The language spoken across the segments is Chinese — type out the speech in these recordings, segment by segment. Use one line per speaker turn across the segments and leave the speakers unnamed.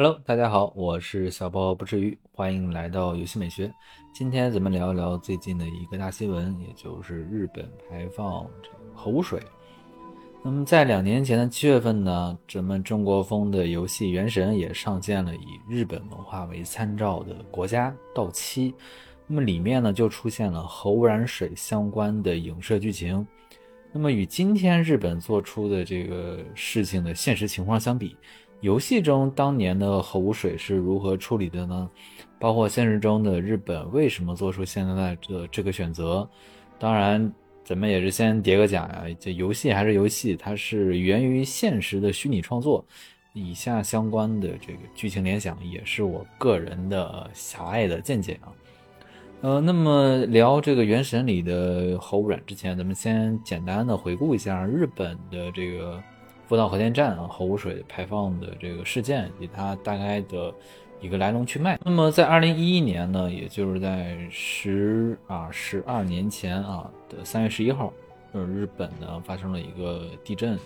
Hello，大家好，我是小包不至于，欢迎来到游戏美学。今天咱们聊一聊最近的一个大新闻，也就是日本排放这个核污水。那么在两年前的七月份呢，咱们中国风的游戏《原神》也上线了以日本文化为参照的国家到期。那么里面呢就出现了核污染水相关的影射剧情。那么与今天日本做出的这个事情的现实情况相比，游戏中当年的核污水是如何处理的呢？包括现实中的日本为什么做出现在的这个选择？当然，咱们也是先叠个甲呀，这游戏还是游戏，它是源于现实的虚拟创作。以下相关的这个剧情联想也是我个人的狭隘的见解啊。呃，那么聊这个《原神》里的核污染之前，咱们先简单的回顾一下日本的这个福岛核电站啊核污水排放的这个事件以及它大概的一个来龙去脉。那么在二零一一年呢，也就是在十啊十二年前啊的三月十一号。呃，日本呢发生了一个地震，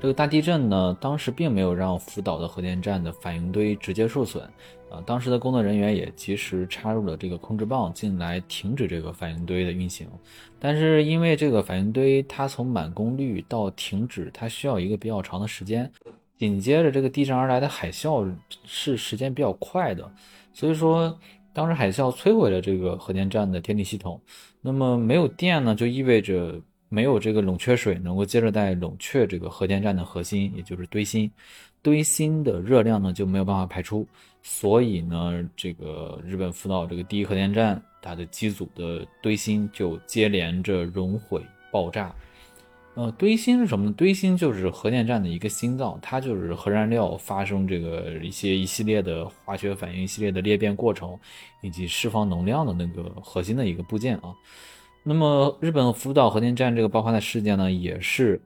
这个大地震呢，当时并没有让福岛的核电站的反应堆直接受损，啊，当时的工作人员也及时插入了这个控制棒进来停止这个反应堆的运行，但是因为这个反应堆它从满功率到停止，它需要一个比较长的时间，紧接着这个地震而来的海啸是时间比较快的，所以说当时海啸摧毁了这个核电站的电力系统，那么没有电呢，就意味着。没有这个冷却水能够接着在冷却这个核电站的核心，也就是堆芯，堆芯的热量呢就没有办法排出，所以呢，这个日本福岛这个第一核电站它的机组的堆芯就接连着熔毁爆炸。呃，堆芯是什么呢？堆芯就是核电站的一个心脏，它就是核燃料发生这个一些一系列的化学反应、一系列的裂变过程以及释放能量的那个核心的一个部件啊。那么，日本福岛核电站这个爆发的事件呢，也是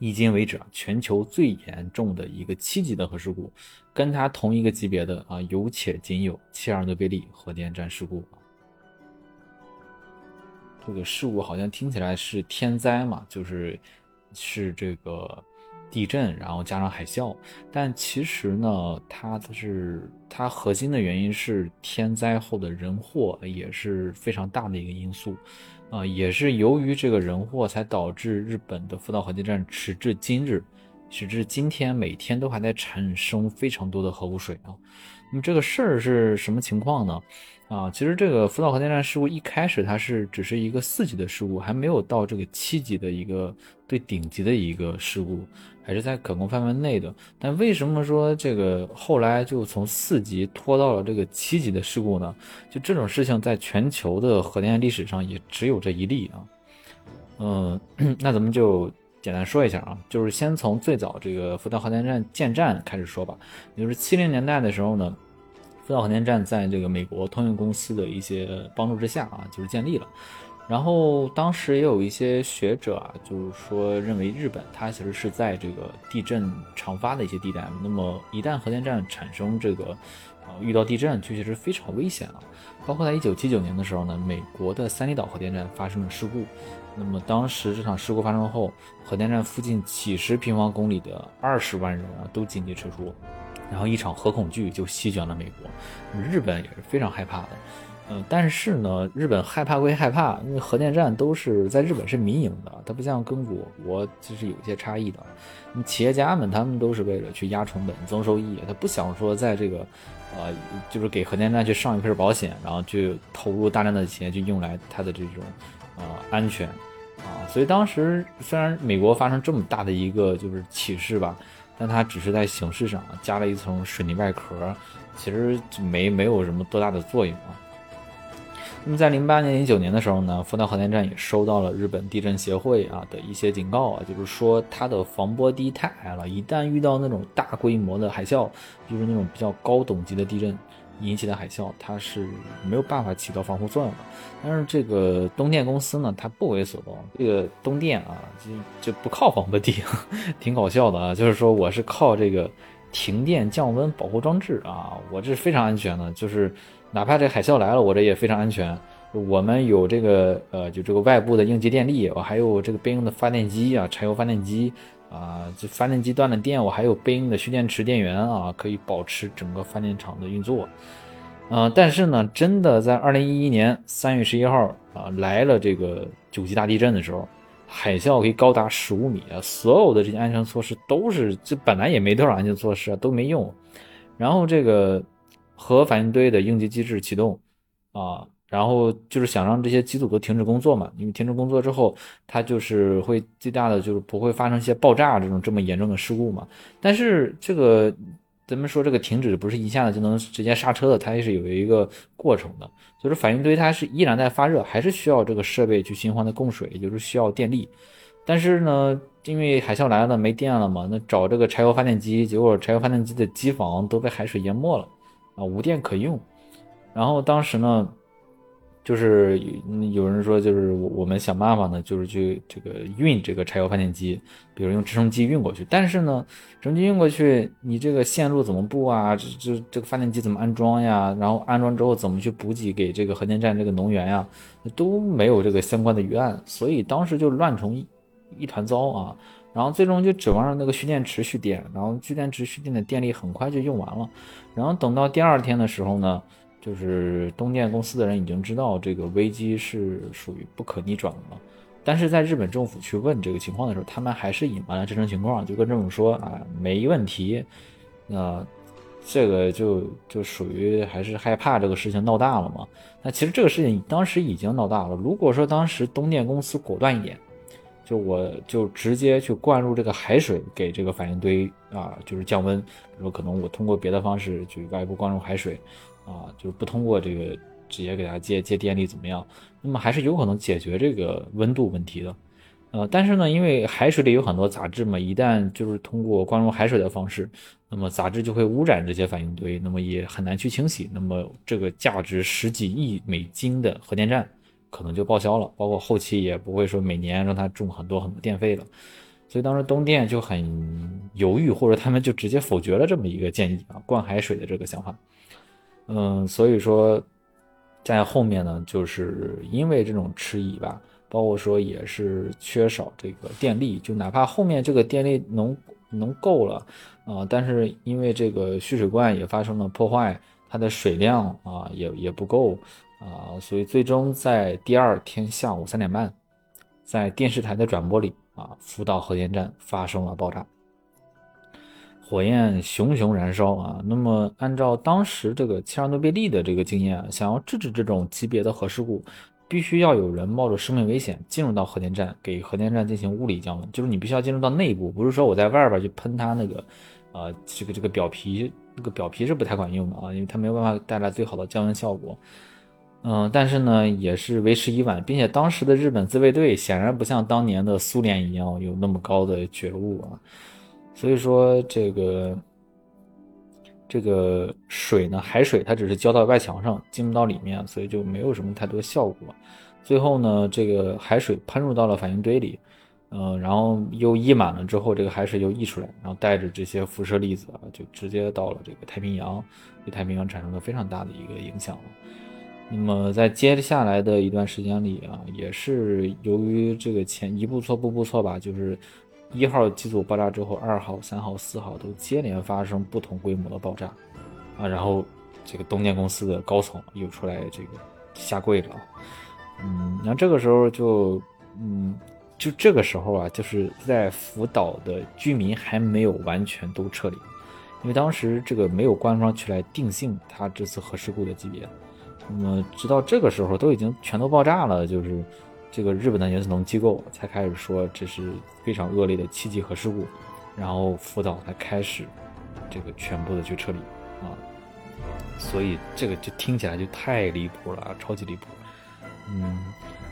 迄今为止啊全球最严重的一个七级的核事故，跟它同一个级别的啊有且仅有切尔诺贝利核电站事故。这个事故好像听起来是天灾嘛，就是是这个地震，然后加上海啸，但其实呢，它是它核心的原因是天灾后的人祸也是非常大的一个因素。啊，也是由于这个人祸，才导致日本的福岛核电站时至今日，时至今天，每天都还在产生非常多的核污水啊。那么这个事儿是什么情况呢？啊，其实这个福岛核电站事故一开始它是只是一个四级的事故，还没有到这个七级的一个最顶级的一个事故，还是在可控范围内的。但为什么说这个后来就从四级拖到了这个七级的事故呢？就这种事情在全球的核电历史上也只有这一例啊。嗯，那咱们就简单说一下啊，就是先从最早这个福岛核电站建站开始说吧，也就是七零年代的时候呢。福岛核电站在这个美国通用公司的一些帮助之下啊，就是建立了。然后当时也有一些学者啊，就是说认为日本它其实是在这个地震常发的一些地带，那么一旦核电站产生这个呃遇到地震，就其实非常危险啊。包括在一九七九年的时候呢，美国的三里岛核电站发生了事故，那么当时这场事故发生后，核电站附近几十平方公里的二十万人啊都紧急撤出。然后一场核恐惧就席卷了美国，日本也是非常害怕的。嗯，但是呢，日本害怕归害怕，因为核电站都是在日本是民营的，它不像跟我国其实有一些差异的。企业家们他们都是为了去压成本、增收益，他不想说在这个，呃，就是给核电站去上一份保险，然后去投入大量的钱去用来它的这种，呃，安全啊。所以当时虽然美国发生这么大的一个就是启示吧。但它只是在形式上加了一层水泥外壳，其实没没有什么多大的作用啊。那么在零八年、零九年的时候呢，福岛核电站也收到了日本地震协会啊的一些警告啊，就是说它的防波堤太矮了，一旦遇到那种大规模的海啸，就是那种比较高等级的地震。引起的海啸，它是没有办法起到防护作用的。但是这个东电公司呢，它不为所动。这个东电啊，就就不靠防波堤，挺搞笑的啊。就是说，我是靠这个停电降温保护装置啊，我这是非常安全的。就是哪怕这海啸来了，我这也非常安全。我们有这个呃，就这个外部的应急电力，我还有这个备用的发电机啊，柴油发电机。啊，这发电机断了电，我还有备用的蓄电池电源啊，可以保持整个发电厂的运作。嗯，但是呢，真的在二零一一年三月十一号啊，来了这个九级大地震的时候，海啸可以高达十五米啊，所有的这些安全措施都是，这本来也没多少安全措施啊，都没用。然后这个核反应堆的应急机制启动啊。然后就是想让这些机组都停止工作嘛，因为停止工作之后，它就是会最大的就是不会发生一些爆炸这种这么严重的事故嘛。但是这个咱们说这个停止不是一下子就能直接刹车的，它也是有一个过程的。就是反应堆它是依然在发热，还是需要这个设备去循环的供水，也就是需要电力。但是呢，因为海啸来了没电了嘛，那找这个柴油发电机，结果柴油发电机的机房都被海水淹没了啊，无电可用。然后当时呢。就是有人说，就是我们想办法呢，就是去这个运这个柴油发电机，比如用直升机运过去。但是呢，直升机运过去，你这个线路怎么布啊？这这这个发电机怎么安装呀？然后安装之后怎么去补给给这个核电站这个能源呀？都没有这个相关的预案，所以当时就乱成一一团糟啊。然后最终就指望着那个蓄电池蓄电，然后蓄电池蓄电的电力很快就用完了。然后等到第二天的时候呢？就是东电公司的人已经知道这个危机是属于不可逆转了，但是在日本政府去问这个情况的时候，他们还是隐瞒了真实情况，就跟政府说啊没问题，那这个就就属于还是害怕这个事情闹大了嘛。那其实这个事情当时已经闹大了，如果说当时东电公司果断一点，就我就直接去灌入这个海水给这个反应堆啊，就是降温，比如说可能我通过别的方式去外部灌入海水。啊，就是不通过这个直接给它接接电力怎么样？那么还是有可能解决这个温度问题的。呃，但是呢，因为海水里有很多杂质嘛，一旦就是通过灌入海水的方式，那么杂质就会污染这些反应堆，那么也很难去清洗。那么这个价值十几亿美金的核电站可能就报销了，包括后期也不会说每年让它种很多很多电费了。所以当时东电就很犹豫，或者他们就直接否决了这么一个建议啊，灌海水的这个想法。嗯，所以说，在后面呢，就是因为这种迟疑吧，包括说也是缺少这个电力，就哪怕后面这个电力能能够了啊，但是因为这个蓄水罐也发生了破坏，它的水量啊也也不够啊，所以最终在第二天下午三点半，在电视台的转播里啊，福岛核电站发生了爆炸。火焰熊熊燃烧啊！那么按照当时这个切尔诺贝利的这个经验，想要制止这种级别的核事故，必须要有人冒着生命危险进入到核电站，给核电站进行物理降温。就是你必须要进入到内部，不是说我在外边去喷它那个，呃，这个这个表皮，那个表皮是不太管用的啊，因为它没有办法带来最好的降温效果。嗯，但是呢，也是为时已晚，并且当时的日本自卫队显然不像当年的苏联一样有那么高的觉悟啊。所以说这个这个水呢，海水它只是浇到外墙上，进不到里面，所以就没有什么太多效果。最后呢，这个海水喷入到了反应堆里，嗯，然后又溢满了之后，这个海水又溢出来，然后带着这些辐射粒子啊，就直接到了这个太平洋，对太平洋产生了非常大的一个影响了。那么在接下来的一段时间里啊，也是由于这个前一步错步步错吧，就是。一号机组爆炸之后，二号、三号、四号都接连发生不同规模的爆炸，啊，然后这个东电公司的高层又出来这个下跪了，嗯，那这个时候就，嗯，就这个时候啊，就是在福岛的居民还没有完全都撤离，因为当时这个没有官方去来定性他这次核事故的级别，那么直到这个时候都已经全都爆炸了，就是。这个日本的原子能机构才开始说这是非常恶劣的七级核事故，然后福岛才开始这个全部的去撤离啊，所以这个就听起来就太离谱了，超级离谱。嗯，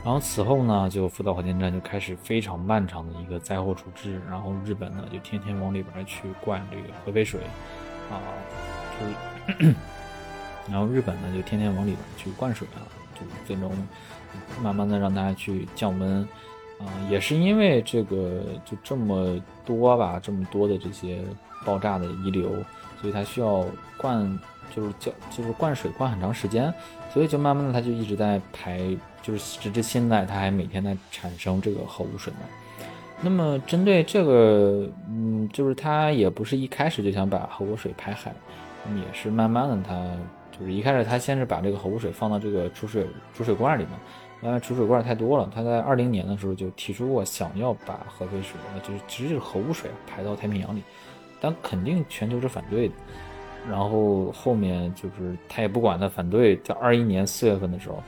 然后此后呢，就福岛核电站就开始非常漫长的一个灾后处置，然后日本呢就天天往里边去灌这个核废水啊，就是，然后日本呢就天天往里边去灌水啊，最终。慢慢的让大家去降温，啊，也是因为这个就这么多吧，这么多的这些爆炸的遗留，所以它需要灌，就是浇，就是灌水灌很长时间，所以就慢慢的它就一直在排，就是直至现在它还每天在产生这个核污水嘛。那么针对这个，嗯，就是它也不是一开始就想把核污水排海，也是慢慢的，它就是一开始他先是把这个核污水放到这个储水储水罐里面，因为储水罐太多了，他在二零年的时候就提出过想要把核废水，就是其实就是核污水排到太平洋里，但肯定全球是反对的。然后后面就是他也不管他反对，在二一年四月份的时候，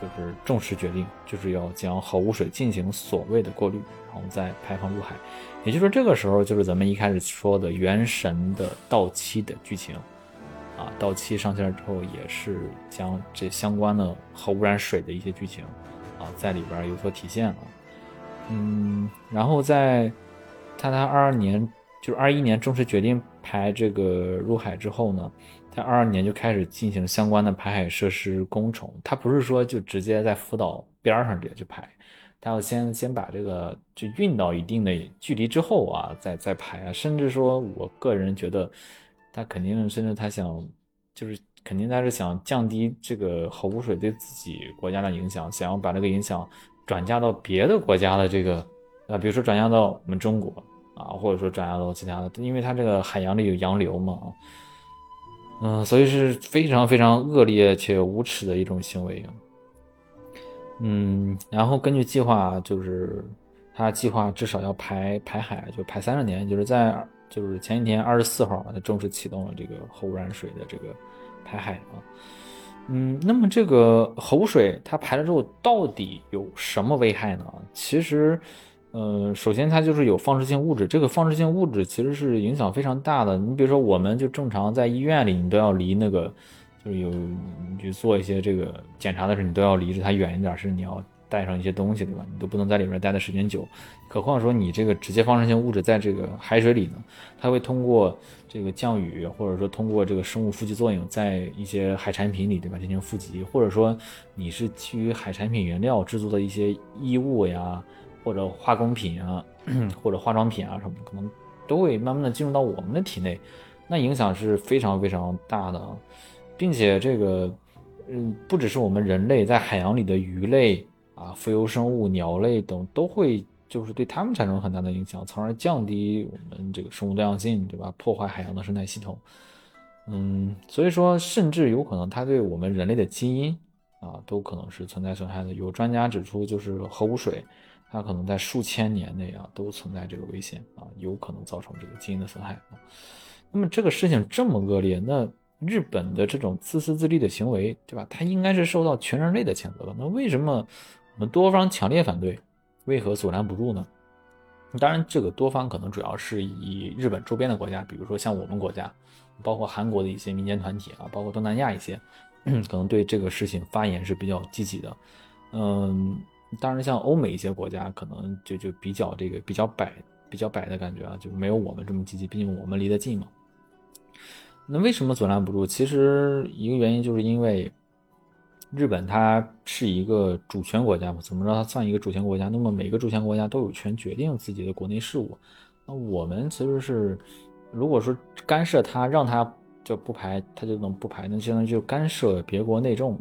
就是正式决定就是要将核污水进行所谓的过滤。然后再排放入海，也就是这个时候，就是咱们一开始说的《原神》的到期的剧情，啊，到期上线之后，也是将这相关的核污染水的一些剧情，啊，在里边有所体现了。嗯，然后在他他二二年，就是二一年正式决定排这个入海之后呢，在二二年就开始进行相关的排海设施工程。他不是说就直接在福岛边上直接去排。他要先先把这个就运到一定的距离之后啊，再再排啊，甚至说，我个人觉得，他肯定，甚至他想，就是肯定他是想降低这个核污水对自己国家的影响，想要把这个影响转嫁到别的国家的这个，啊，比如说转嫁到我们中国啊，或者说转嫁到其他的，因为它这个海洋里有洋流嘛，嗯，所以是非常非常恶劣且无耻的一种行为。嗯，然后根据计划，就是他计划至少要排排海，就排三十年，就是在就是前几天二十四号，它正式启动了这个核污染水的这个排海啊。嗯，那么这个核污水它排了之后，到底有什么危害呢？其实，呃，首先它就是有放射性物质，这个放射性物质其实是影响非常大的。你比如说，我们就正常在医院里，你都要离那个。就是有你去做一些这个检查的时候，你都要离着它远一点，是你要带上一些东西，对吧？你都不能在里面待的时间久。何况说你这个直接放射性物质在这个海水里呢，它会通过这个降雨，或者说通过这个生物富集作用，在一些海产品里，对吧？进行富集，或者说你是基于海产品原料制作的一些衣物呀，或者化工品啊，或者化妆品啊什么，可能都会慢慢的进入到我们的体内，那影响是非常非常大的。并且这个，嗯，不只是我们人类在海洋里的鱼类啊、浮游生物、鸟类等都会，就是对它们产生很大的影响，从而降低我们这个生物多样性，对吧？破坏海洋的生态系统。嗯，所以说，甚至有可能它对我们人类的基因啊，都可能是存在损害的。有专家指出，就是核污水，它可能在数千年内啊，都存在这个危险啊，有可能造成这个基因的损害。那么这个事情这么恶劣，那？日本的这种自私自利的行为，对吧？它应该是受到全人类的谴责的。那为什么我们多方强烈反对，为何阻拦不住呢？当然，这个多方可能主要是以日本周边的国家，比如说像我们国家，包括韩国的一些民间团体啊，包括东南亚一些，可能对这个事情发言是比较积极的。嗯，当然，像欧美一些国家，可能就就比较这个比较摆比较摆的感觉啊，就没有我们这么积极，毕竟我们离得近嘛。那为什么阻拦不住？其实一个原因就是因为日本它是一个主权国家嘛，怎么着它算一个主权国家？那么每个主权国家都有权决定自己的国内事务。那我们其实是，如果说干涉它，让它就不排，它就能不排，那相当于就干涉别国内政嘛。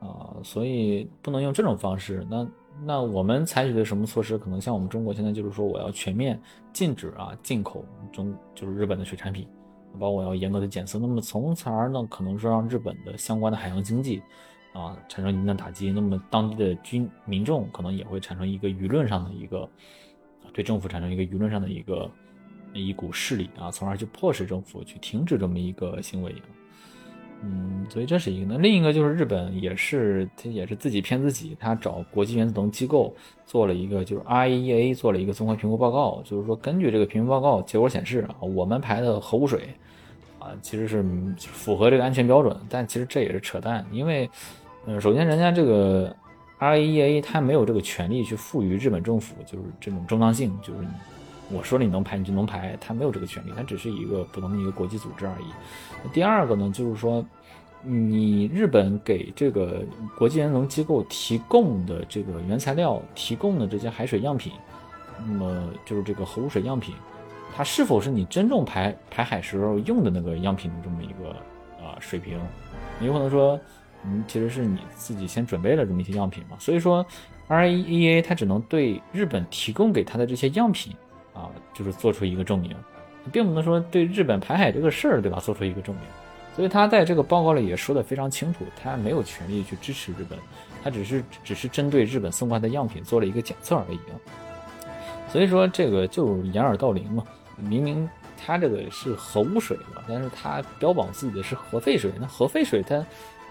啊，所以不能用这种方式。那那我们采取的什么措施？可能像我们中国现在就是说，我要全面禁止啊进口中就是日本的水产品。包括我要严格的检测，那么从而呢，可能说让日本的相关的海洋经济啊产生一定的打击，那么当地的军民众可能也会产生一个舆论上的一个对政府产生一个舆论上的一个一股势力啊，从而去迫使政府去停止这么一个行为。嗯，所以这是一个。那另一个就是日本也是，他也是自己骗自己，他找国际原子能机构做了一个，就是 IAEA 做了一个综合评估报告，就是说根据这个评估报告结果显示啊，我们排的核污水啊其实是符合这个安全标准，但其实这也是扯淡，因为嗯，首先人家这个 IAEA 它没有这个权利去赋予日本政府就是这种正当性，就是我说你能排你就能排，它没有这个权利，它只是一个普通的一个国际组织而已。第二个呢，就是说，你日本给这个国际原子能机构提供的这个原材料，提供的这些海水样品，那么就是这个核污水样品，它是否是你真正排排海时候用的那个样品的这么一个啊水平？你有可能说，嗯，其实是你自己先准备了这么一些样品嘛。所以说，R E E A 它只能对日本提供给他的这些样品啊，就是做出一个证明，并不能说对日本排海这个事儿，对吧，做出一个证明。所以他在这个报告里也说的非常清楚，他没有权利去支持日本，他只是只是针对日本送过来的样品做了一个检测而已。所以说这个就掩耳盗铃嘛，明明它这个是核污水嘛，但是它标榜自己的是核废水，那核废水它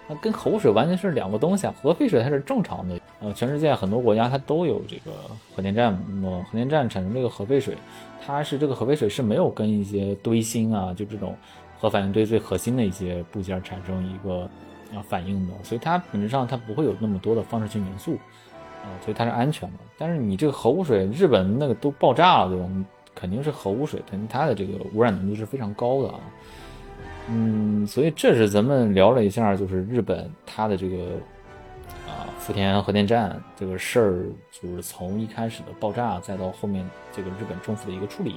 它跟核污水完全是两个东西啊，核废水它是正常的，呃，全世界很多国家它都有这个核电站，那么核电站产生这个核废水，它是这个核废水是没有跟一些堆芯啊，就这种核反应堆最核心的一些部件产生一个啊反应的，所以它本质上它不会有那么多的放射性元素。啊，所以它是安全的。但是你这个核污水，日本那个都爆炸了，对吧？肯定是核污水，肯定它的这个污染浓度是非常高的啊。嗯，所以这是咱们聊了一下，就是日本它的这个啊福田核电站这个事儿，就是从一开始的爆炸，再到后面这个日本政府的一个处理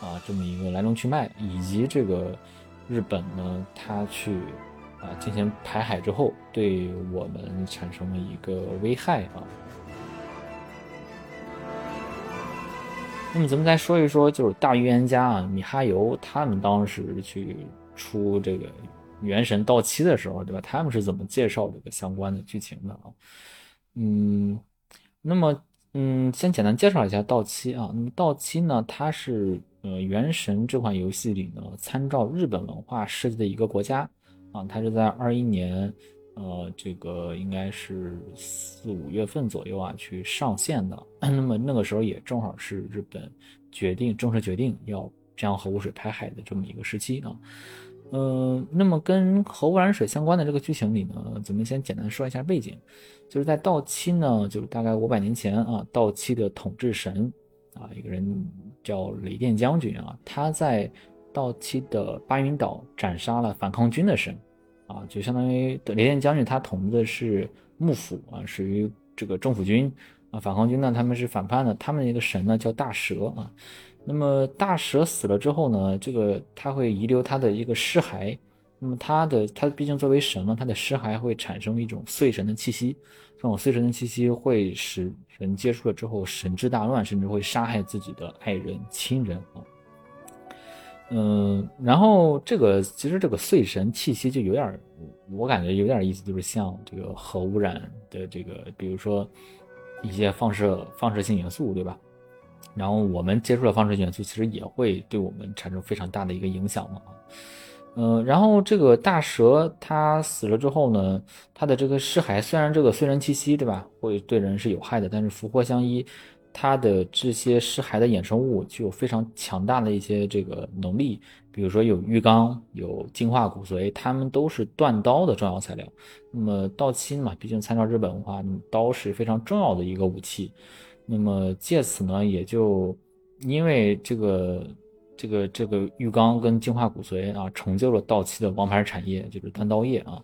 啊，这么一个来龙去脉，以及这个日本呢，它去。啊，进行排海之后，对我们产生了一个危害啊。那么咱们再说一说，就是大预言家啊，米哈游他们当时去出这个《原神》到期的时候，对吧？他们是怎么介绍这个相关的剧情的啊？嗯，那么嗯，先简单介绍一下到期啊。那么到期呢，它是呃《原神》这款游戏里呢，参照日本文化设计的一个国家。啊，它是在二一年，呃，这个应该是四五月份左右啊，去上线的。那么那个时候也正好是日本决定正式决定要将核污水排海的这么一个时期啊。嗯，那么跟核污染水相关的这个剧情里呢，咱们先简单说一下背景，就是在到期呢，就是大概五百年前啊，到期的统治神啊，一个人叫雷电将军啊，他在。到期的巴云岛斩杀了反抗军的神，啊，就相当于雷电将军他统治的是幕府啊，属于这个政府军啊，反抗军呢他们是反叛的，他们一个神呢叫大蛇啊，那么大蛇死了之后呢，这个他会遗留他的一个尸骸，那么他的他毕竟作为神嘛，他的尸骸会产生一种碎神的气息，这种碎神的气息会使人接触了之后神志大乱，甚至会杀害自己的爱人亲人啊。嗯，然后这个其实这个碎神气息就有点，我感觉有点意思，就是像这个核污染的这个，比如说一些放射放射性元素，对吧？然后我们接触的放射元素，其实也会对我们产生非常大的一个影响嘛。嗯，然后这个大蛇它死了之后呢，它的这个尸骸虽然这个虽然气息，对吧，会对人是有害的，但是福祸相依。它的这些尸骸的衍生物具有非常强大的一些这个能力，比如说有浴缸、有净化骨髓，它们都是锻刀的重要材料。那么刀漆嘛，毕竟参照日本文化，刀是非常重要的一个武器。那么借此呢，也就因为这个这个这个玉钢跟净化骨髓啊，成就了到期的王牌产业，就是锻刀业啊。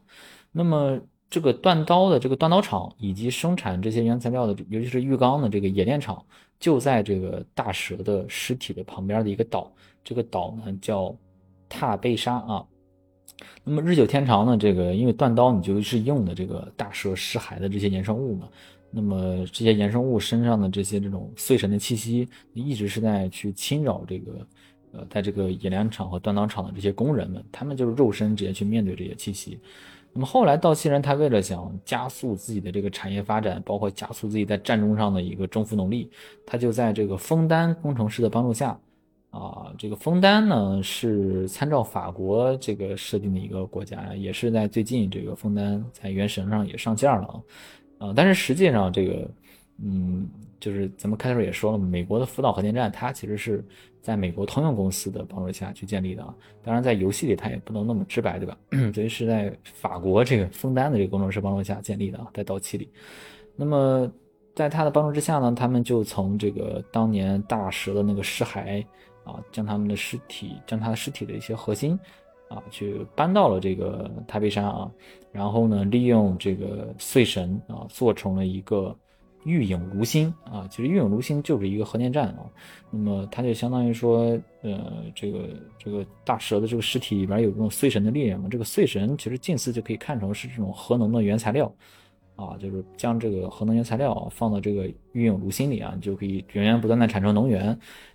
那么。这个锻刀的这个锻刀厂以及生产这些原材料的，尤其是玉钢的这个冶炼厂，就在这个大蛇的尸体的旁边的一个岛。这个岛呢叫踏贝沙啊。那么日久天长呢，这个因为锻刀你就是用的这个大蛇尸骸的这些衍生物嘛。那么这些衍生物身上的这些这种碎神的气息，一直是在去侵扰这个呃，在这个冶炼厂和锻刀厂的这些工人们，他们就是肉身直接去面对这些气息。那么后来，道奇人他为了想加速自己的这个产业发展，包括加速自己在战争上的一个征服能力，他就在这个枫丹工程师的帮助下，啊，这个枫丹呢是参照法国这个设定的一个国家，也是在最近这个枫丹在原神上也上线了，啊，啊但是实际上这个，嗯。就是咱们开头也说了，美国的福岛核电站，它其实是在美国通用公司的帮助下去建立的啊。当然，在游戏里它也不能那么直白，对吧？所以是在法国这个枫丹的这个工程师帮助下建立的啊，在到期里。那么在他的帮助之下呢，他们就从这个当年大蛇的那个尸骸啊，将他们的尸体，将他的尸体的一些核心啊，去搬到了这个台北山啊，然后呢，利用这个碎神啊，做成了一个。玉影炉心啊，其实玉影炉心就是一个核电站啊。那么它就相当于说，呃，这个这个大蛇的这个尸体里边有这种碎神的力量嘛。这个碎神其实近似就可以看成是这种核能的原材料啊，就是将这个核能原材料放到这个玉影炉心里啊，就可以源源不断的产生能源，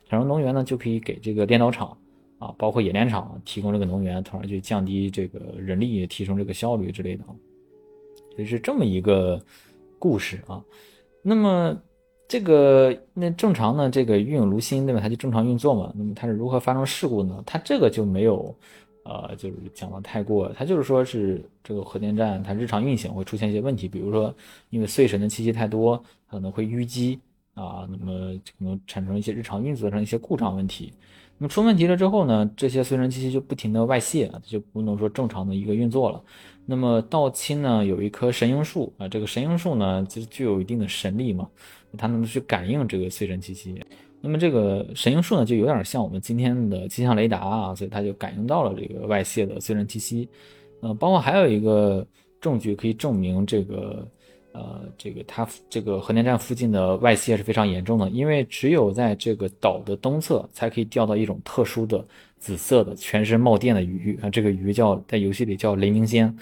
产生能源呢就可以给这个炼刀厂啊，包括冶炼厂提供这个能源，从而去降低这个人力，提升这个效率之类的啊。所以是这么一个故事啊。那么，这个那正常呢？这个运用炉心对吧？它就正常运作嘛。那么它是如何发生事故呢？它这个就没有，呃，就是讲的太过。它就是说是这个核电站它日常运行会出现一些问题，比如说因为碎神的气息太多，可能会淤积啊，那么可能产生一些日常运作上一些故障问题。那么出问题了之后呢，这些碎神气息就不停的外泄，就不能说正常的一个运作了。那么道亲呢有一棵神樱树啊，这个神樱树呢其实具有一定的神力嘛，它能去感应这个碎神气息。那么这个神樱树呢就有点像我们今天的气象雷达啊，所以它就感应到了这个外泄的碎神气息。呃，包括还有一个证据可以证明这个，呃，这个它这个核电站附近的外泄是非常严重的，因为只有在这个岛的东侧才可以钓到一种特殊的紫色的全身冒电的鱼啊，这个鱼叫在游戏里叫雷鸣仙。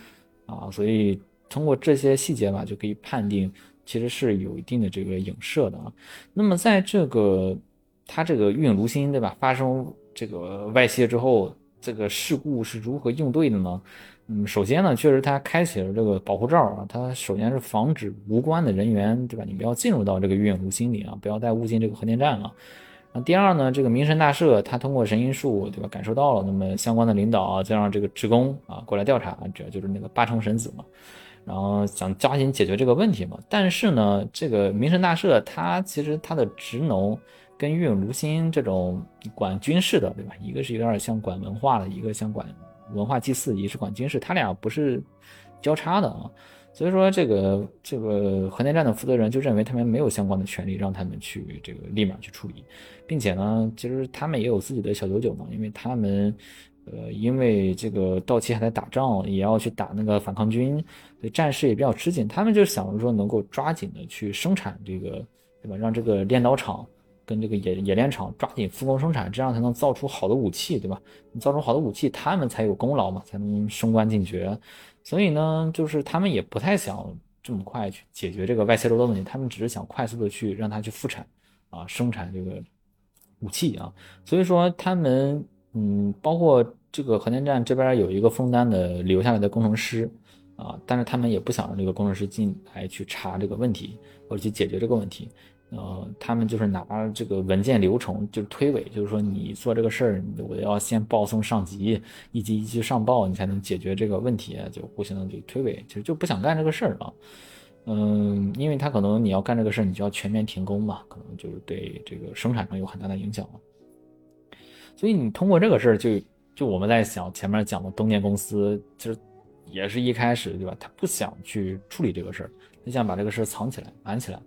啊，所以通过这些细节吧，就可以判定其实是有一定的这个影射的啊。那么在这个它这个运炉心对吧发生这个外泄之后，这个事故是如何应对的呢？嗯，首先呢，确实它开启了这个保护罩啊，它首先是防止无关的人员对吧？你不要进入到这个运炉心里啊，不要再误进这个核电站了。那第二呢，这个明神大社他通过神因术，对吧？感受到了，那么相关的领导啊，再让这个职工啊过来调查，主要就是那个八重神子嘛，然后想加紧解决这个问题嘛。但是呢，这个明神大社他其实他的职能跟玉影卢心这种管军事的，对吧？一个是有点像管文化的，一个像管文化祭祀，仪式馆军事，他俩不是交叉的啊。所以说，这个这个核电站的负责人就认为他们没有相关的权利让他们去这个立马去处理，并且呢，其实他们也有自己的小九九嘛，因为他们，呃，因为这个到期还在打仗，也要去打那个反抗军，所以战事也比较吃紧。他们就想着说能够抓紧的去生产这个，对吧？让这个炼刀厂跟这个冶冶炼厂抓紧复工生产，这样才能造出好的武器，对吧？你造出好的武器，他们才有功劳嘛，才能升官进爵。所以呢，就是他们也不太想这么快去解决这个外泄漏的问题，他们只是想快速的去让它去复产，啊，生产这个武器啊。所以说他们，嗯，包括这个核电站这边有一个枫丹的留下来的工程师，啊，但是他们也不想让这个工程师进来去查这个问题，或者去解决这个问题。呃，他们就是拿这个文件流程就是推诿，就是说你做这个事儿，我要先报送上级，一级一级上报，你才能解决这个问题，就互相的就推诿，其实就不想干这个事儿啊。嗯，因为他可能你要干这个事儿，你就要全面停工嘛，可能就是对这个生产上有很大的影响了。所以你通过这个事儿，就就我们在想前面讲的东电公司，其实也是一开始对吧？他不想去处理这个事儿，他想把这个事儿藏起来，瞒起来。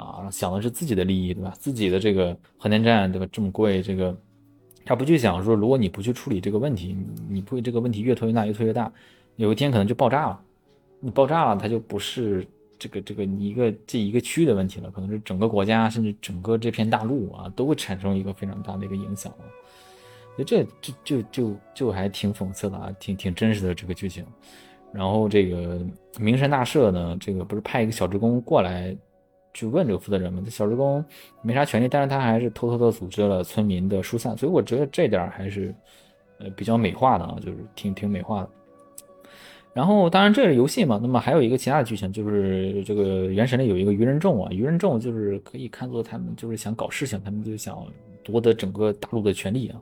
啊，想的是自己的利益，对吧？自己的这个核电站，对吧？这么贵，这个他不去想说，如果你不去处理这个问题，你不会这个问题越拖越大，越拖越大，有一天可能就爆炸了。你爆炸了，它就不是这个这个你一个这一个区域的问题了，可能是整个国家，甚至整个这片大陆啊，都会产生一个非常大的一个影响了。所以这这就就就还挺讽刺的啊，挺挺真实的这个剧情。然后这个名山大社呢，这个不是派一个小职工过来。去问这个负责人嘛，这小职工没啥权利，但是他还是偷偷的组织了村民的疏散，所以我觉得这点还是呃比较美化的啊，就是挺挺美化的。然后当然这是游戏嘛，那么还有一个其他的剧情，就是这个原神里有一个愚人众啊，愚人众就是可以看作他们就是想搞事情，他们就想夺得整个大陆的权利啊，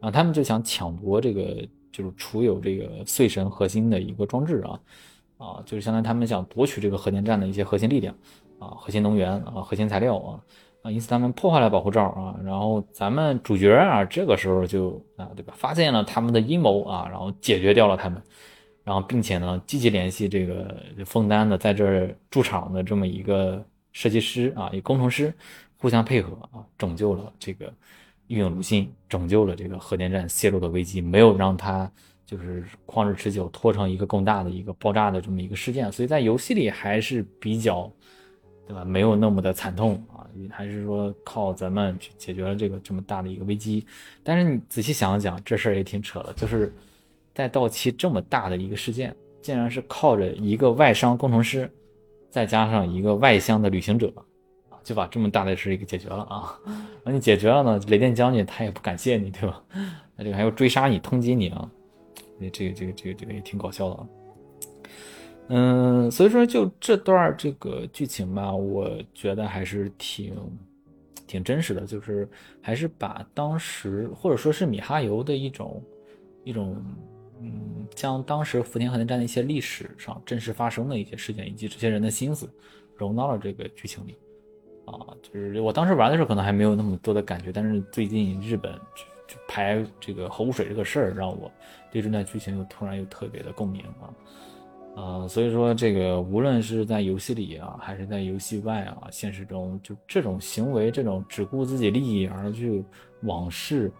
然后他们就想抢夺这个就是储有这个碎神核心的一个装置啊啊，就是相当于他们想夺取这个核电站的一些核心力量。啊，核心能源啊，核心材料啊，啊，因此他们破坏了保护罩啊，然后咱们主角啊，这个时候就啊，对吧，发现了他们的阴谋啊，然后解决掉了他们，然后并且呢，积极联系这个枫丹的在这儿驻场的这么一个设计师啊，一工程师，互相配合啊，拯救了这个运用鲁心，拯救了这个核电站泄露的危机，没有让他就是旷日持久，拖成一个更大的一个爆炸的这么一个事件，所以在游戏里还是比较。对吧？没有那么的惨痛啊，还是说靠咱们去解决了这个这么大的一个危机。但是你仔细想想，这事儿也挺扯的，就是在到期这么大的一个事件，竟然是靠着一个外商工程师，再加上一个外乡的旅行者啊，就把这么大的事给解决了啊。那你解决了呢，雷电将军他也不感谢你，对吧？那这个还要追杀你、通缉你啊，这个这个这个这个也挺搞笑的啊。嗯，所以说就这段这个剧情吧，我觉得还是挺挺真实的，就是还是把当时或者说是米哈游的一种一种嗯，将当时福田核电站的一些历史上真实发生的一些事件以及这些人的心思融到了这个剧情里啊，就是我当时玩的时候可能还没有那么多的感觉，但是最近日本就排这个核污水这个事儿，让我对这段剧情又突然又特别的共鸣啊。呃，所以说这个无论是在游戏里啊，还是在游戏外啊，现实中就这种行为，这种只顾自己利益而去往事，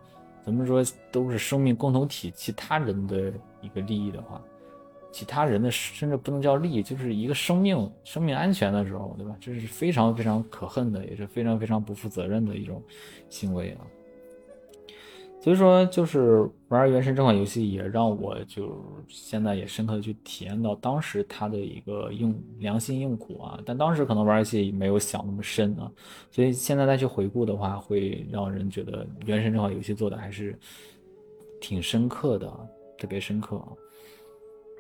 咱们说都是生命共同体，其他人的一个利益的话，其他人的甚至不能叫利益，就是一个生命、生命安全的时候，对吧？这是非常非常可恨的，也是非常非常不负责任的一种行为啊。所以说，就是玩《原神》这款游戏，也让我就现在也深刻的去体验到当时它的一个用良心用苦啊。但当时可能玩游戏没有想那么深啊，所以现在再去回顾的话，会让人觉得《原神》这款游戏做的还是挺深刻的，特别深刻啊。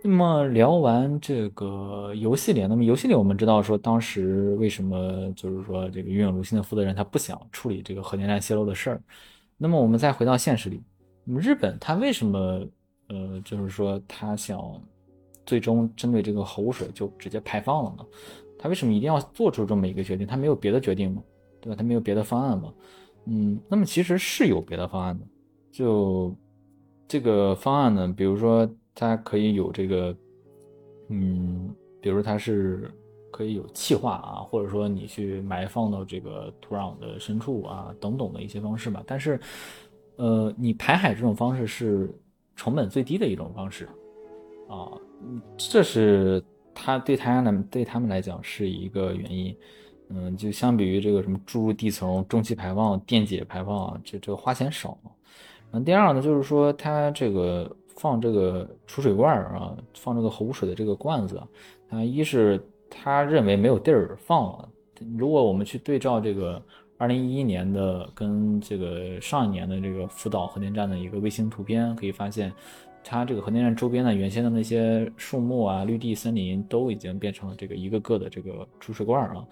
那么聊完这个游戏里，那么游戏里我们知道说，当时为什么就是说这个云影卢鑫的负责人他不想处理这个核电站泄漏的事儿。那么我们再回到现实里，那么日本它为什么，呃，就是说它想最终针对这个核污水就直接排放了呢？它为什么一定要做出这么一个决定？它没有别的决定吗？对吧？它没有别的方案吗？嗯，那么其实是有别的方案的。就这个方案呢，比如说它可以有这个，嗯，比如它是。可以有气化啊，或者说你去埋放到这个土壤的深处啊，等等的一些方式吧。但是，呃，你排海这种方式是成本最低的一种方式啊，这是它对他来对他们来讲是一个原因。嗯，就相比于这个什么注入地层、中气排放、电解排放啊，这这个花钱少。嗯，第二呢，就是说它这个放这个储水罐啊，放这个核污水的这个罐子啊，一是。他认为没有地儿放了。如果我们去对照这个二零一一年的跟这个上一年的这个福岛核电站的一个卫星图片，可以发现，它这个核电站周边的原先的那些树木啊、绿地、森林都已经变成了这个一个个的这个储水罐了。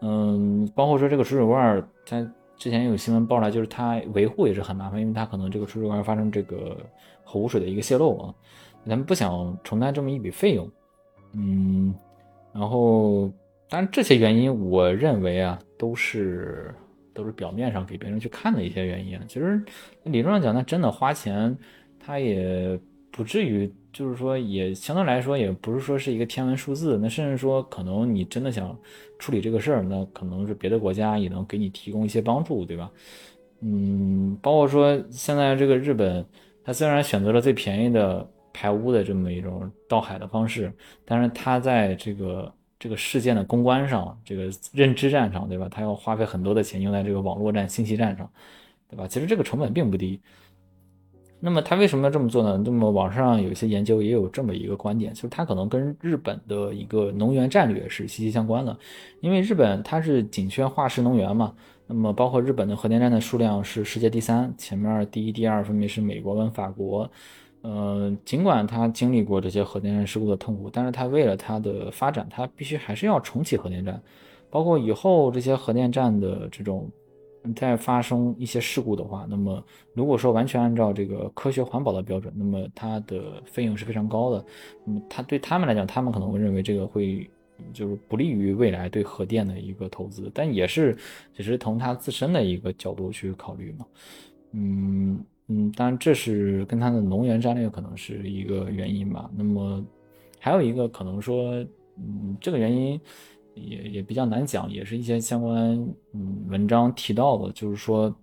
嗯，包括说这个储水罐，它之前有新闻爆出来，就是它维护也是很麻烦，因为它可能这个储水罐发生这个核污水的一个泄漏啊，咱们不想承担这么一笔费用。嗯。然后，当然这些原因，我认为啊，都是都是表面上给别人去看的一些原因。其实理论上讲，那真的花钱，他也不至于，就是说，也相对来说，也不是说是一个天文数字。那甚至说，可能你真的想处理这个事儿，那可能是别的国家也能给你提供一些帮助，对吧？嗯，包括说现在这个日本，他虽然选择了最便宜的。排污的这么一种倒海的方式，但是他在这个这个事件的公关上，这个认知战上，对吧？他要花费很多的钱用在这个网络战、信息战上，对吧？其实这个成本并不低。那么他为什么要这么做呢？那么网上有一些研究也有这么一个观点，就是它可能跟日本的一个能源战略是息息相关的，因为日本它是紧缺化石能源嘛。那么包括日本的核电站的数量是世界第三，前面第一、第二分别是美国跟法国。呃，尽管他经历过这些核电站事故的痛苦，但是他为了他的发展，他必须还是要重启核电站。包括以后这些核电站的这种再发生一些事故的话，那么如果说完全按照这个科学环保的标准，那么它的费用是非常高的。那么他对他们来讲，他们可能会认为这个会就是不利于未来对核电的一个投资，但也是只是从他自身的一个角度去考虑嘛，嗯。嗯，当然这是跟它的能源战略可能是一个原因吧。那么还有一个可能说，嗯，这个原因也也比较难讲，也是一些相关嗯文章提到的，就是说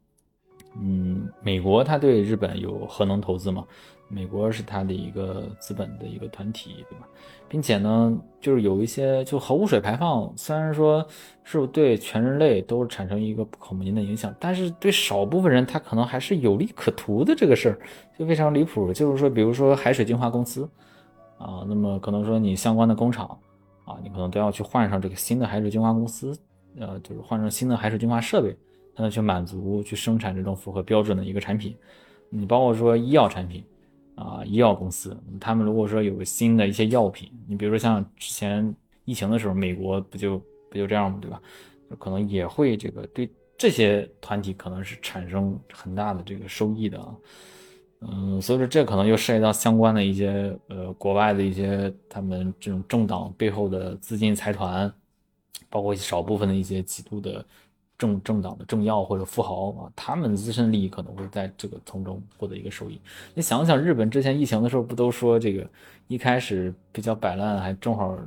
嗯，美国它对日本有核能投资嘛？美国是它的一个资本的一个团体，对吧？并且呢，就是有一些就核污水排放，虽然说是对全人类都产生一个不可逆的影响，但是对少部分人，他可能还是有利可图的。这个事儿就非常离谱，就是说，比如说海水净化公司啊，那么可能说你相关的工厂啊，你可能都要去换上这个新的海水净化公司，呃，就是换上新的海水净化设备，才能去满足去生产这种符合标准的一个产品。你包括说医药产品。啊，医药公司，他们如果说有个新的一些药品，你比如说像之前疫情的时候，美国不就不就这样吗？对吧？可能也会这个对这些团体可能是产生很大的这个收益的啊。嗯，所以说这可能又涉及到相关的一些呃国外的一些他们这种政党背后的资金财团，包括少部分的一些极度的。政政党的政要或者富豪啊，他们自身利益可能会在这个从中获得一个收益。你想想，日本之前疫情的时候，不都说这个一开始比较摆烂，还正好，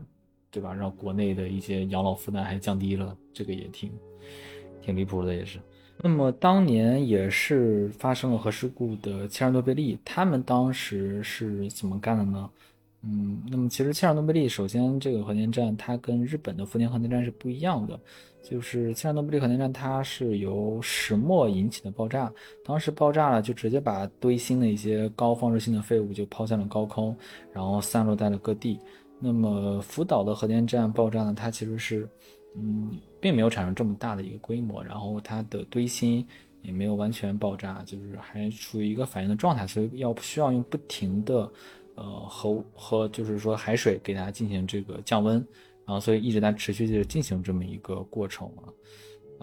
对吧？让国内的一些养老负担还降低了，这个也挺挺离谱的，也是。那么当年也是发生了核事故的切尔诺贝利，他们当时是怎么干的呢？嗯，那么其实切尔诺贝利，首先这个核电站它跟日本的福田核电站是不一样的。就是切尔诺贝利核电站，它是由石墨引起的爆炸。当时爆炸了，就直接把堆芯的一些高放射性的废物就抛向了高空，然后散落在了各地。那么福岛的核电站爆炸呢，它其实是，嗯，并没有产生这么大的一个规模，然后它的堆芯也没有完全爆炸，就是还处于一个反应的状态，所以要需要用不停的，呃，核和就是说海水给它进行这个降温。啊，所以一直在持续的进行这么一个过程啊，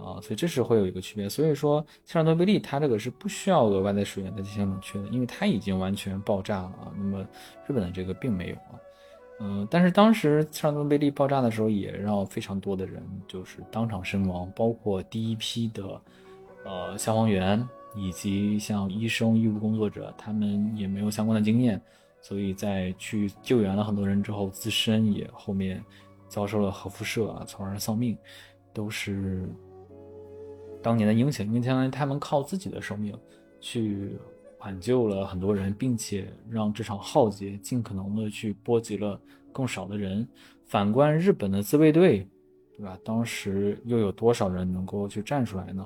啊，所以这是会有一个区别。所以说，切尔诺贝利它这个是不需要额外的水源再进行冷却的，因为它已经完全爆炸了啊。那么日本的这个并没有啊，嗯，但是当时切尔诺贝利爆炸的时候，也让非常多的人就是当场身亡，包括第一批的呃消防员以及像医生、医务工作者，他们也没有相关的经验，所以在去救援了很多人之后，自身也后面。遭受了核辐射啊，从而丧命，都是当年的英雄，因为相当于他们靠自己的生命去挽救了很多人，并且让这场浩劫尽可能的去波及了更少的人。反观日本的自卫队，对吧？当时又有多少人能够去站出来呢？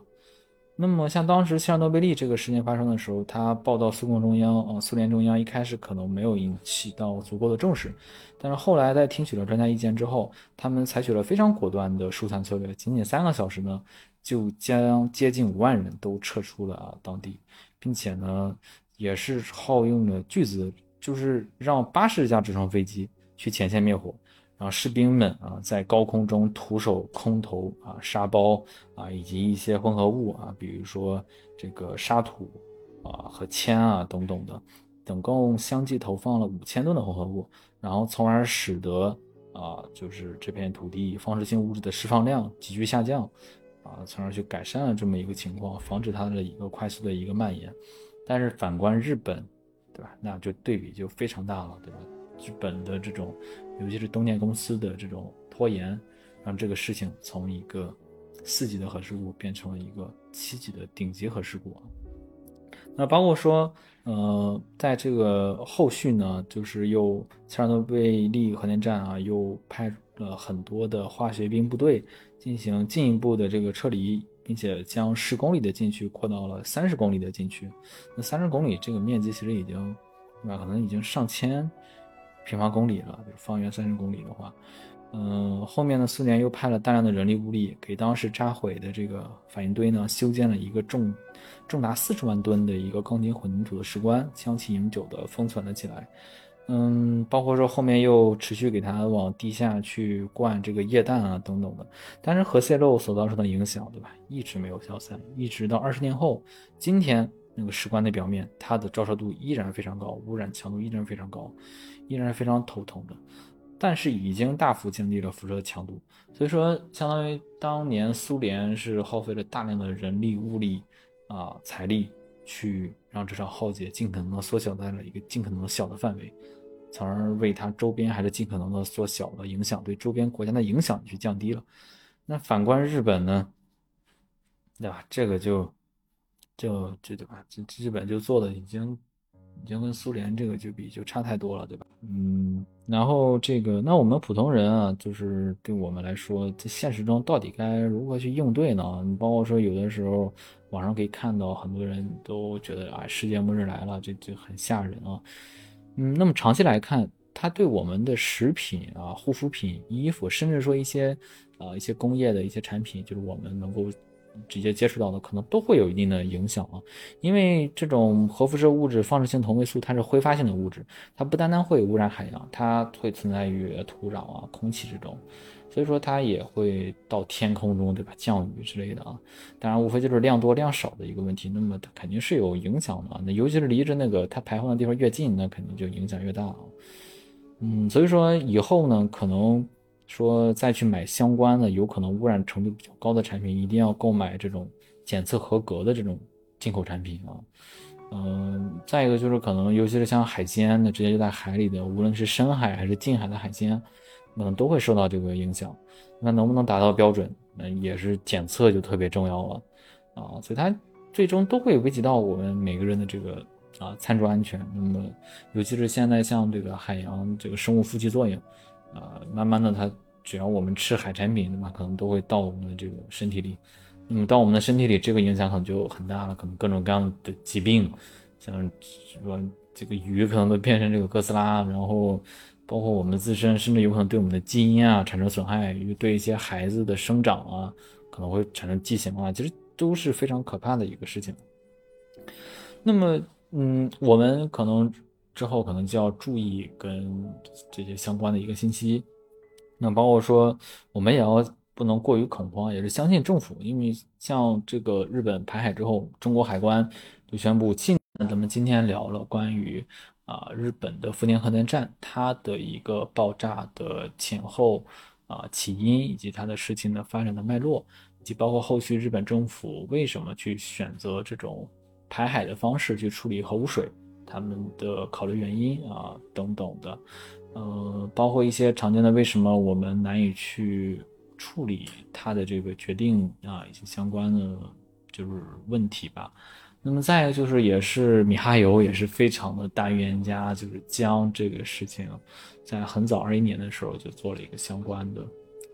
那么，像当时切尔诺贝利这个事件发生的时候，他报到苏共中央，呃，苏联中央一开始可能没有引起到足够的重视，但是后来在听取了专家意见之后，他们采取了非常果断的疏散策略，仅仅三个小时呢，就将接近五万人都撤出了当地，并且呢，也是耗用了巨资，就是让八十架直升飞机去前线灭火。然后士兵们啊，在高空中徒手空投啊沙包啊，以及一些混合物啊，比如说这个沙土啊和铅啊等等的，总共相继投放了五千吨的混合物，然后从而使得啊，就是这片土地放射性物质的释放量急剧下降啊，从而去改善了这么一个情况，防止它的一个快速的一个蔓延。但是反观日本，对吧？那就对比就非常大了，对吧？日本的这种，尤其是东电公司的这种拖延，让这个事情从一个四级的核事故变成了一个七级的顶级核事故。那包括说，呃，在这个后续呢，就是又切尔诺贝利核电站啊，又派了很多的化学兵部队进行进一步的这个撤离，并且将十公里的禁区扩到了三十公里的禁区。那三十公里这个面积其实已经，对吧？可能已经上千。平方公里了，就是方圆三十公里的话，嗯，后面呢，苏联又派了大量的人力物力，给当时炸毁的这个反应堆呢修建了一个重重达四十万吨的一个钢筋混凝土的石棺，将其永久的封存了起来。嗯，包括说后面又持续给它往地下去灌这个液氮啊等等的，但是核泄漏所造成的影响，对吧，一直没有消散，一直到二十年后，今天那个石棺的表面，它的照射度依然非常高，污染强度依然非常高。依然是非常头疼的，但是已经大幅降低了辐射强度，所以说相当于当年苏联是耗费了大量的人力物力啊财力去让这场浩劫尽可能的缩小在了一个尽可能的小的范围，从而为它周边还是尽可能的缩小的影响对周边国家的影响去降低了。那反观日本呢，对吧？这个就就就对吧？这日本就做的已经已经跟苏联这个就比就差太多了，对吧？嗯，然后这个那我们普通人啊，就是对我们来说，在现实中到底该如何去应对呢？你包括说有的时候网上可以看到很多人都觉得啊，世界末日来了，这就很吓人啊。嗯，那么长期来看，它对我们的食品啊、护肤品、衣服，甚至说一些啊一些工业的一些产品，就是我们能够直接接触到的，可能都会有一定的影响啊。因为这种核辐射物质放射性同位素，它是挥发性的物质，它不单单会污染海洋，它会存在于土壤啊、空气之中。所以说它也会到天空中，对吧？降雨之类的啊，当然无非就是量多量少的一个问题。那么它肯定是有影响的，那尤其是离着那个它排放的地方越近，那肯定就影响越大啊。嗯，所以说以后呢，可能说再去买相关的有可能污染程度比较高的产品，一定要购买这种检测合格的这种进口产品啊。嗯，再一个就是可能，尤其是像海鲜，那直接就在海里的，无论是深海还是近海的海鲜。可能都会受到这个影响，那能不能达到标准，那也是检测就特别重要了啊，所以它最终都会危及到我们每个人的这个啊餐桌安全。那么，尤其是现在像这个海洋这个生物负极作用，啊，慢慢的它只要我们吃海产品，那么，可能都会到我们的这个身体里。那么到我们的身体里，这个影响可能就很大了，可能各种各样的疾病，像说这个鱼可能都变成这个哥斯拉，然后。包括我们自身，甚至有可能对我们的基因啊产生损害，对一些孩子的生长啊可能会产生畸形啊，其实都是非常可怕的一个事情。那么，嗯，我们可能之后可能就要注意跟这些相关的一个信息。那包括说，我们也要不能过于恐慌，也是相信政府，因为像这个日本排海之后，中国海关就宣布禁。咱们今天聊了关于。啊，日本的福田核电站，它的一个爆炸的前后啊起因，以及它的事情的发展的脉络，以及包括后续日本政府为什么去选择这种排海的方式去处理核污水，他们的考虑原因啊等等的，呃，包括一些常见的为什么我们难以去处理它的这个决定啊，一些相关的就是问题吧。那么再一个就是，也是米哈游也是非常的大预言家，就是将这个事情，在很早二一年的时候就做了一个相关的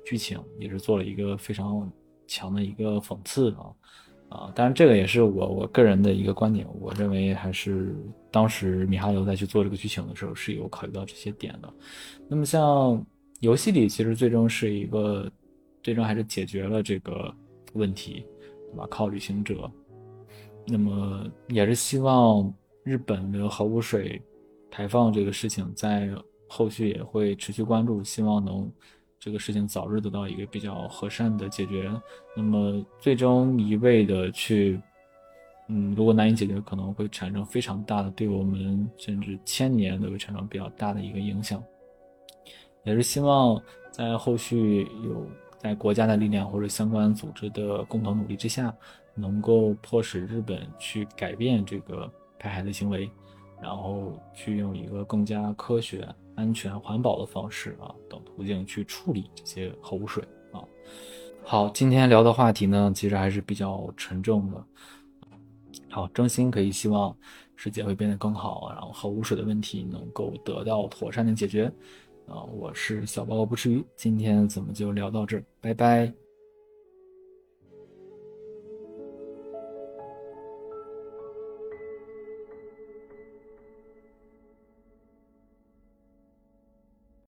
剧情，也是做了一个非常强的一个讽刺啊啊！当然这个也是我我个人的一个观点，我认为还是当时米哈游在去做这个剧情的时候是有考虑到这些点的。那么像游戏里其实最终是一个，最终还是解决了这个问题，对吧？靠旅行者。那么也是希望日本的核污水排放这个事情在后续也会持续关注，希望能这个事情早日得到一个比较和善的解决。那么最终一味的去，嗯，如果难以解决，可能会产生非常大的对我们甚至千年都会产生比较大的一个影响。也是希望在后续有在国家的力量或者相关组织的共同努力之下。能够迫使日本去改变这个排海的行为，然后去用一个更加科学、安全、环保的方式啊等途径去处理这些核污水啊。好，今天聊的话题呢，其实还是比较沉重的。好，真心可以希望世界会变得更好，然后核污水的问题能够得到妥善的解决。啊，我是小包不吃鱼，今天咱们就聊到这儿，拜拜。